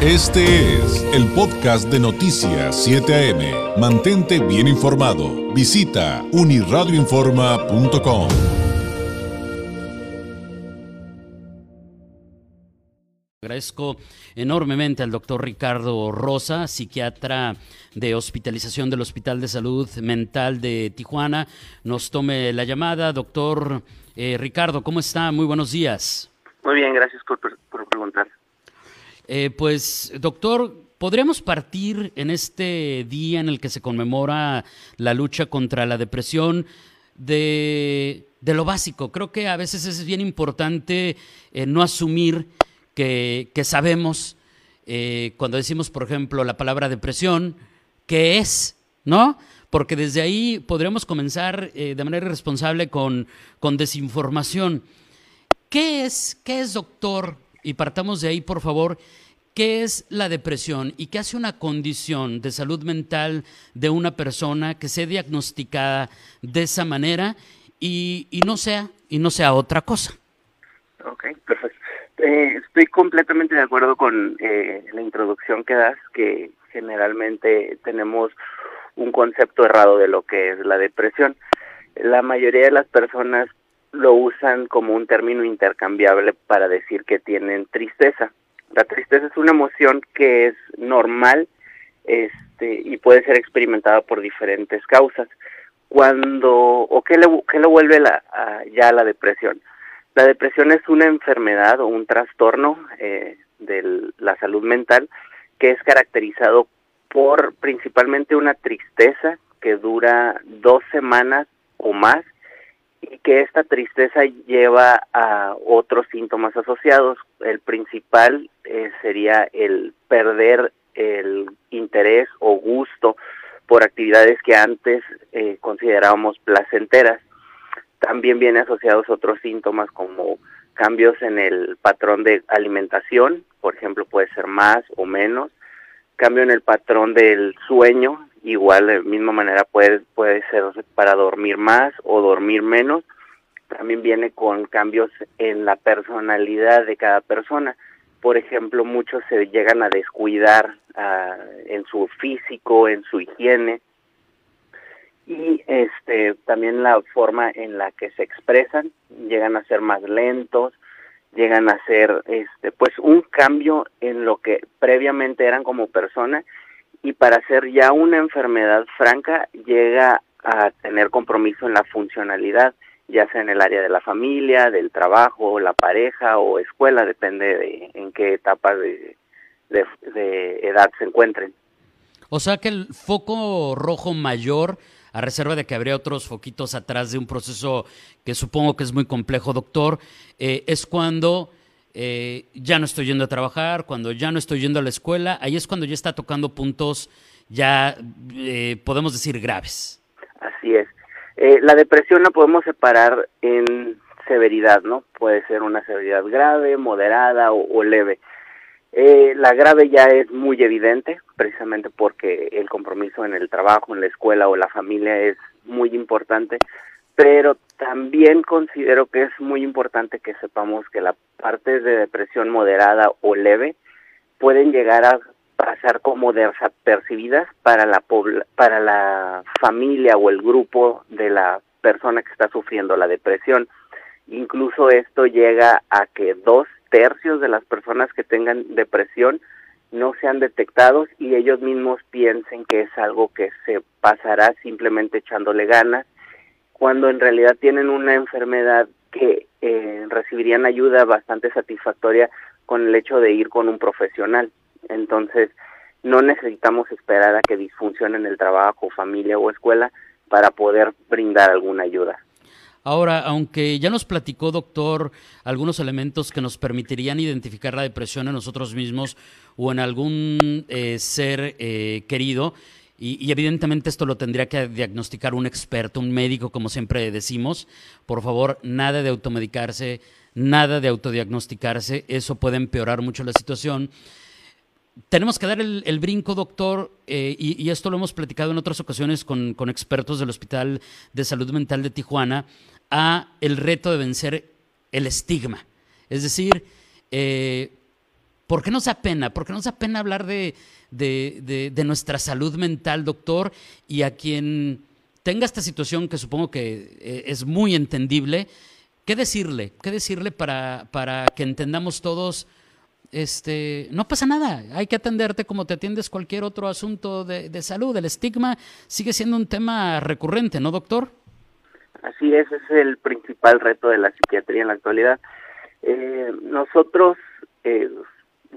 Este es el podcast de Noticias 7 AM. Mantente bien informado. Visita uniradioinforma.com. Agradezco enormemente al doctor Ricardo Rosa, psiquiatra de hospitalización del Hospital de Salud Mental de Tijuana. Nos tome la llamada. Doctor eh, Ricardo, ¿cómo está? Muy buenos días. Muy bien, gracias por, por preguntar. Eh, pues, doctor, ¿podríamos partir en este día en el que se conmemora la lucha contra la depresión de, lo básico? Creo que a veces es bien importante eh, no asumir que, sabemos, eh, cuando decimos, por ejemplo, la palabra depresión, qué es, ¿no? Porque desde ahí podríamos comenzar de manera irresponsable con, con desinformación. ¿Qué es, qué es, doctor, y partamos de ahí, por favor, ¿qué es la depresión y qué hace una condición de salud mental de una persona que sea diagnosticada de esa manera y, no, sea, y no sea otra cosa? Ok, perfecto. Eh, estoy completamente de acuerdo con eh, la introducción que das, que generalmente tenemos un concepto errado de lo que es la depresión. La mayoría de las personas lo usan como un término intercambiable para decir que tienen tristeza. La tristeza es una emoción que es normal este, y puede ser experimentada por diferentes causas. Cuando, o qué, le, qué lo vuelve la, ya la depresión. La depresión es una enfermedad o un trastorno eh, de la salud mental que es caracterizado por principalmente una tristeza que dura dos semanas o más y que esta tristeza lleva a otros síntomas asociados. El principal eh, sería el perder el interés o gusto por actividades que antes eh, considerábamos placenteras. También viene asociados otros síntomas como cambios en el patrón de alimentación, por ejemplo, puede ser más o menos, cambio en el patrón del sueño, igual de misma manera puede, puede ser para dormir más o dormir menos. También viene con cambios en la personalidad de cada persona. Por ejemplo, muchos se llegan a descuidar ah, en su físico, en su higiene y este también la forma en la que se expresan, llegan a ser más lentos, llegan a ser este pues un cambio en lo que previamente eran como persona y para ser ya una enfermedad franca llega a tener compromiso en la funcionalidad, ya sea en el área de la familia, del trabajo, la pareja o escuela, depende de en qué etapa de, de, edad se encuentren. O sea que el foco rojo mayor, a reserva de que habría otros foquitos atrás de un proceso que supongo que es muy complejo, doctor, eh, es cuando eh, ya no estoy yendo a trabajar, cuando ya no estoy yendo a la escuela, ahí es cuando ya está tocando puntos ya, eh, podemos decir, graves. Así es. Eh, la depresión la podemos separar en severidad, ¿no? Puede ser una severidad grave, moderada o, leve. la grave ya es muy evidente, precisamente porque el compromiso en el trabajo, en la escuela o la familia es muy importante, pero también considero que es muy importante que sepamos que la parte de depresión moderada o leve pueden llegar a pasar como desapercibidas para la para la familia o el grupo de la persona que está sufriendo la depresión. Incluso esto llega a que dos tercios de las personas que tengan depresión no sean detectados y ellos mismos piensen que es algo que se pasará simplemente echándole ganas cuando en realidad tienen una enfermedad que eh, recibirían ayuda bastante satisfactoria con el hecho de ir con un profesional. Entonces, no necesitamos esperar a que disfuncionen el trabajo, familia o escuela para poder brindar alguna ayuda. Ahora, aunque ya nos platicó, doctor, algunos elementos que nos permitirían identificar la depresión en nosotros mismos o en algún eh, ser eh, querido, y, evidentemente esto lo tendría que diagnosticar un experto, un médico, como siempre decimos. Por favor, nada de automedicarse, nada de autodiagnosticarse, eso puede empeorar mucho la situación. Tenemos que dar el, brinco, doctor, eh, y, esto lo hemos platicado en otras ocasiones con, expertos del Hospital de Salud Mental de Tijuana, a el reto de vencer el estigma. Es decir, eh, ¿Por qué nos da pena? ¿Por qué nos da pena hablar de, de, de, nuestra salud mental, doctor? Y a quien tenga esta situación, que supongo que eh, es muy entendible, ¿qué decirle? ¿Qué decirle para, para que entendamos todos? Este, no pasa nada, hay que atenderte como te atiendes cualquier otro asunto de, de salud. El estigma sigue siendo un tema recurrente, ¿no, doctor? Así es, es el principal reto de la psiquiatría en la actualidad. Eh, nosotros eh,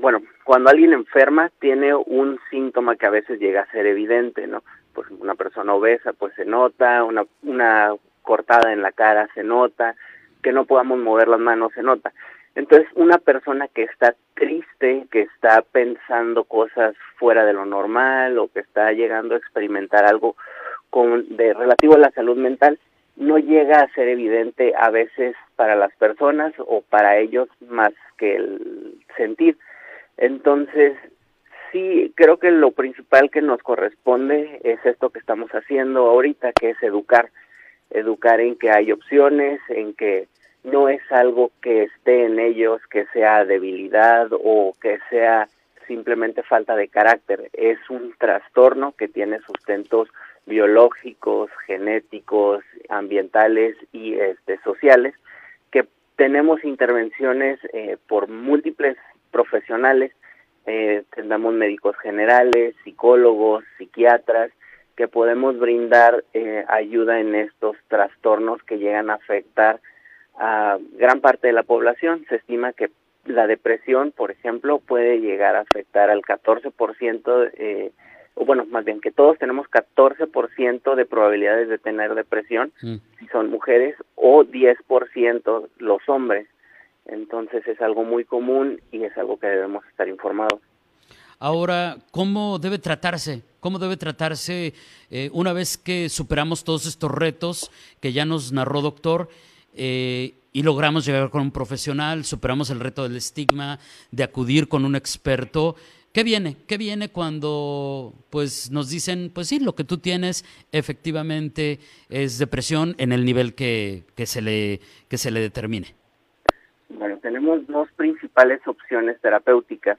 bueno, cuando alguien enferma tiene un síntoma que a veces llega a ser evidente, ¿no? Pues una persona obesa, pues se nota, una, una cortada en la cara se nota, que no podamos mover las manos se nota. Entonces, una persona que está triste, que está pensando cosas fuera de lo normal o que está llegando a experimentar algo con, de relativo a la salud mental, no llega a ser evidente a veces para las personas o para ellos más que el sentir. Entonces, sí, creo que lo principal que nos corresponde es esto que estamos haciendo ahorita, que es educar, educar en que hay opciones, en que no es algo que esté en ellos, que sea debilidad o que sea simplemente falta de carácter, es un trastorno que tiene sustentos biológicos, genéticos, ambientales y este, sociales, que tenemos intervenciones eh, por múltiples profesionales, eh, tendamos médicos generales, psicólogos, psiquiatras, que podemos brindar eh, ayuda en estos trastornos que llegan a afectar a gran parte de la población. Se estima que la depresión, por ejemplo, puede llegar a afectar al 14%, eh, o bueno, más bien que todos tenemos 14% de probabilidades de tener depresión mm. si son mujeres o 10% los hombres. Entonces es algo muy común y es algo que debemos estar informados. Ahora, ¿cómo debe tratarse? ¿Cómo debe tratarse eh, una vez que superamos todos estos retos que ya nos narró doctor eh, y logramos llegar con un profesional, superamos el reto del estigma, de acudir con un experto? ¿Qué viene? ¿Qué viene cuando pues nos dicen, pues sí, lo que tú tienes efectivamente es depresión en el nivel que, que, se, le, que se le determine? Bueno, tenemos dos principales opciones terapéuticas.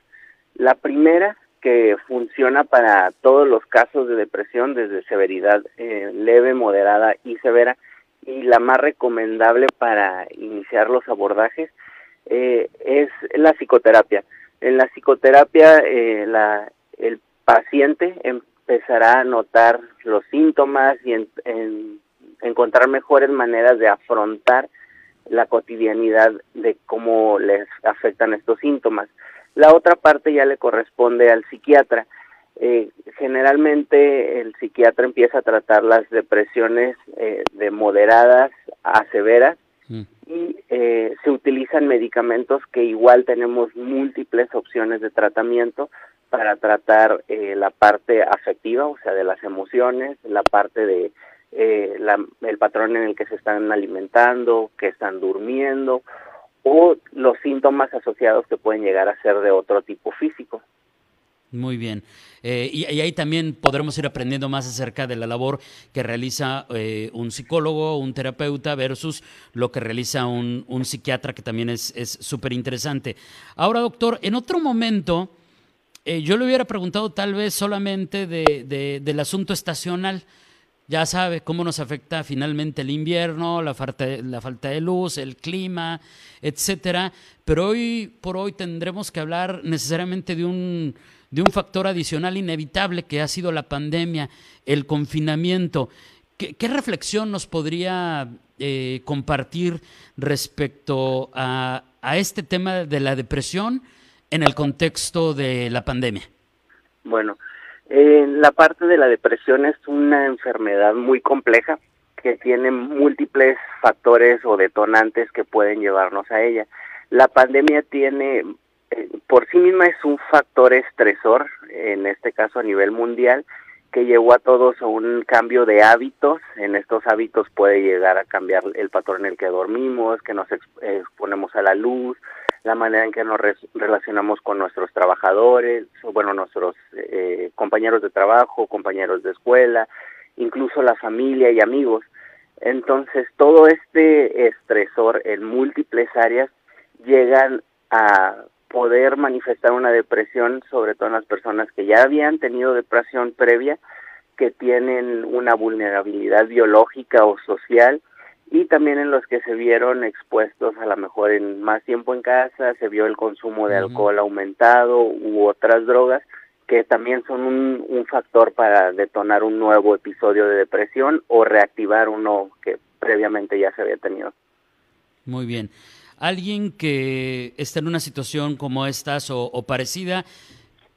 La primera, que funciona para todos los casos de depresión, desde severidad eh, leve, moderada y severa, y la más recomendable para iniciar los abordajes eh, es la psicoterapia. En la psicoterapia, eh, la, el paciente empezará a notar los síntomas y en, encontrar mejores maneras de afrontar la cotidianidad de cómo les afectan estos síntomas. La otra parte ya le corresponde al psiquiatra. Eh, generalmente el psiquiatra empieza a tratar las depresiones eh, de moderadas a severas mm. y eh, se utilizan medicamentos que igual tenemos múltiples opciones de tratamiento para tratar la parte afectiva, o sea, de las emociones, la parte de eh, el patrón en el que se están alimentando, que están durmiendo o los síntomas asociados que pueden llegar a ser de otro tipo físico. Muy bien. Eh, y, ahí también podremos ir aprendiendo más acerca de la labor que realiza eh, un psicólogo, un terapeuta versus lo que realiza un, psiquiatra, que también es súper interesante. Ahora, doctor, en otro momento, yo le hubiera preguntado tal vez solamente de, del asunto estacional ya sabe cómo nos afecta finalmente el invierno, la falta, la falta de luz, el clima, etcétera. Pero hoy por hoy tendremos que hablar necesariamente de un, de un factor adicional inevitable que ha sido la pandemia, el confinamiento. ¿Qué, reflexión nos podría eh, compartir respecto a, a este tema de la depresión en el contexto de la pandemia? Bueno, eh, la parte de la depresión es una enfermedad muy compleja que tiene múltiples factores o detonantes que pueden llevarnos a ella. La pandemia tiene, eh, por sí misma es un factor estresor, en este caso a nivel mundial, que llevó a todos a un cambio de hábitos. En estos hábitos puede llegar a cambiar el patrón en el que dormimos, que nos exponemos a la luz, la manera en que nos relacionamos con nuestros trabajadores, bueno, nuestros eh, compañeros de trabajo, compañeros de escuela, incluso la familia y amigos. Entonces, todo este estresor en múltiples áreas llegan a poder manifestar una depresión, sobre todo en las personas que ya habían tenido depresión previa, que tienen una vulnerabilidad biológica o social y también en los que se vieron expuestos a lo mejor en más tiempo en casa, se vio el consumo de alcohol aumentado u otras drogas que también son un, un factor para detonar un nuevo episodio de depresión o reactivar uno que previamente ya se había tenido. Muy bien. Alguien que está en una situación como estas o, parecida,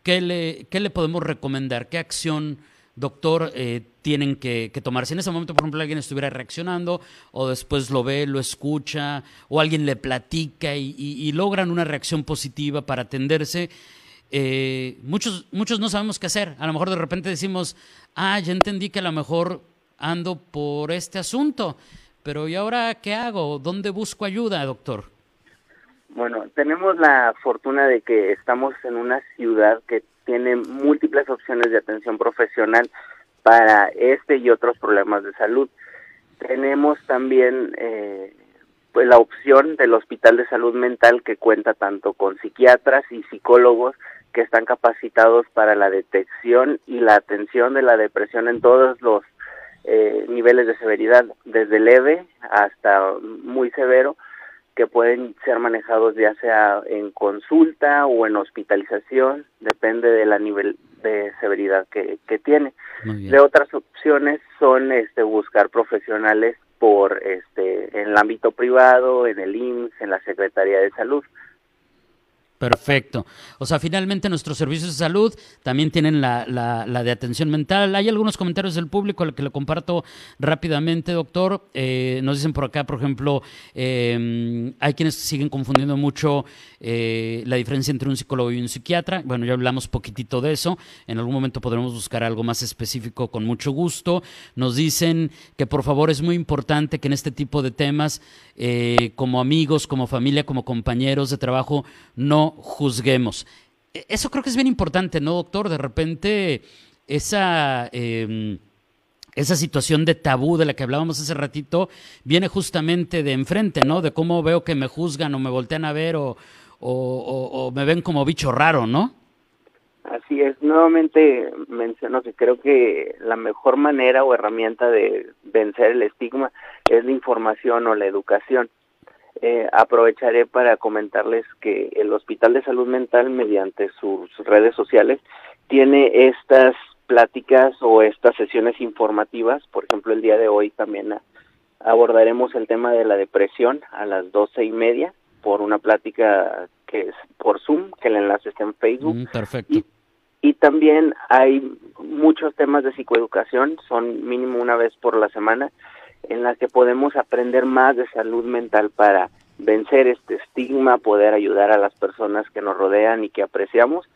¿qué le, ¿qué le podemos recomendar? ¿Qué acción, doctor, eh, tienen que, tomar? Si en ese momento, por ejemplo, alguien estuviera reaccionando o después lo ve, lo escucha o alguien le platica y logran una reacción positiva para atenderse, eh, muchos, muchos no sabemos qué hacer. A lo mejor de repente decimos, ah, ya entendí que a lo mejor ando por este asunto, pero ¿y ahora qué hago? ¿Dónde busco ayuda, doctor? Bueno, tenemos la fortuna de que estamos en una ciudad que tiene múltiples opciones de atención profesional para este y otros problemas de salud. Tenemos también eh, pues la opción del Hospital de Salud Mental que cuenta tanto con psiquiatras y psicólogos que están capacitados para la detección y la atención de la depresión en todos los eh, niveles de severidad, desde leve hasta muy severo, que pueden ser manejados ya sea en consulta o en hospitalización, depende de la nivel de severidad que, que tiene. De otras opciones son este buscar profesionales por este en el ámbito privado, en el IMSS, en la Secretaría de Salud. Perfecto. O sea, finalmente nuestros servicios de salud también tienen la, la, de atención mental. Hay algunos comentarios del público al que lo comparto rápidamente, doctor. Eh, nos dicen por acá, por ejemplo, eh, hay quienes siguen confundiendo mucho eh, la diferencia entre un psicólogo y un psiquiatra. Bueno, ya hablamos poquitito de eso. En algún momento podremos buscar algo más específico con mucho gusto. Nos dicen que por favor es muy importante que en este tipo de temas, como amigos, como familia, como compañeros de trabajo, no juzguemos. E, eso creo que es bien importante, ¿no, doctor? De repente, esa, em, esa situación de tabú de la que hablábamos hace ratito viene justamente de enfrente, ¿no? De cómo veo que me juzgan o me voltean a ver o, me ven como bicho raro, ¿no? Así es, nuevamente menciono que creo que la mejor manera o herramienta de vencer el estigma es la información o la educación. Eh, aprovecharé para comentarles que el Hospital de Salud Mental, mediante sus redes sociales, tiene estas pláticas o estas sesiones informativas. Por ejemplo, el día de hoy también abordaremos el tema de la depresión a las doce y media por una plática que es por Zoom, que el enlace está en Facebook. Mm, perfecto. y también hay muchos temas de psicoeducación, son mínimo una vez por la semana, en las que podemos aprender más de salud mental para vencer este estigma, poder ayudar a las personas que nos rodean y que apreciamos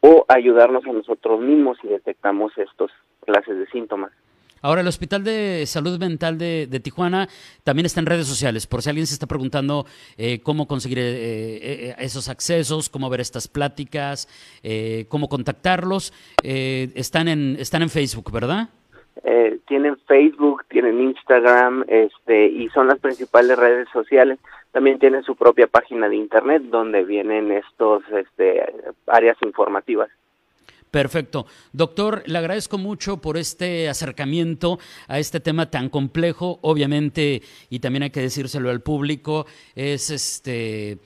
o ayudarnos a nosotros mismos si detectamos estos clases de síntomas. Ahora, el Hospital de Salud Mental de, Tijuana también está en redes sociales, por si alguien se está preguntando eh, cómo conseguir eh, eh, esos accesos, cómo ver estas pláticas, cómo contactarlos. están, en, están en Facebook, ¿verdad? Eh, tienen Facebook, tienen Instagram, este, y son las principales redes sociales. También tienen su propia página de internet donde vienen estos, este, áreas informativas. Perfecto. Doctor, le agradezco mucho por este acercamiento a este tema tan complejo, obviamente, y también hay que decírselo al público, es este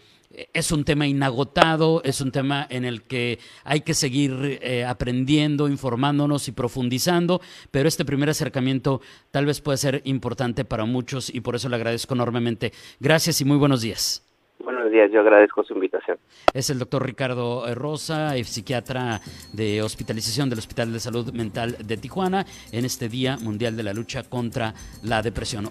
es un tema inagotado, es un tema en el que hay que seguir eh, aprendiendo, informándonos y profundizando, pero este primer acercamiento tal vez puede ser importante para muchos y por eso le agradezco enormemente. Gracias y muy buenos días. Buenos días, yo agradezco su invitación. Es el doctor Ricardo Rosa, psiquiatra de hospitalización del Hospital de Salud Mental de Tijuana, en este Día Mundial de la Lucha contra la Depresión.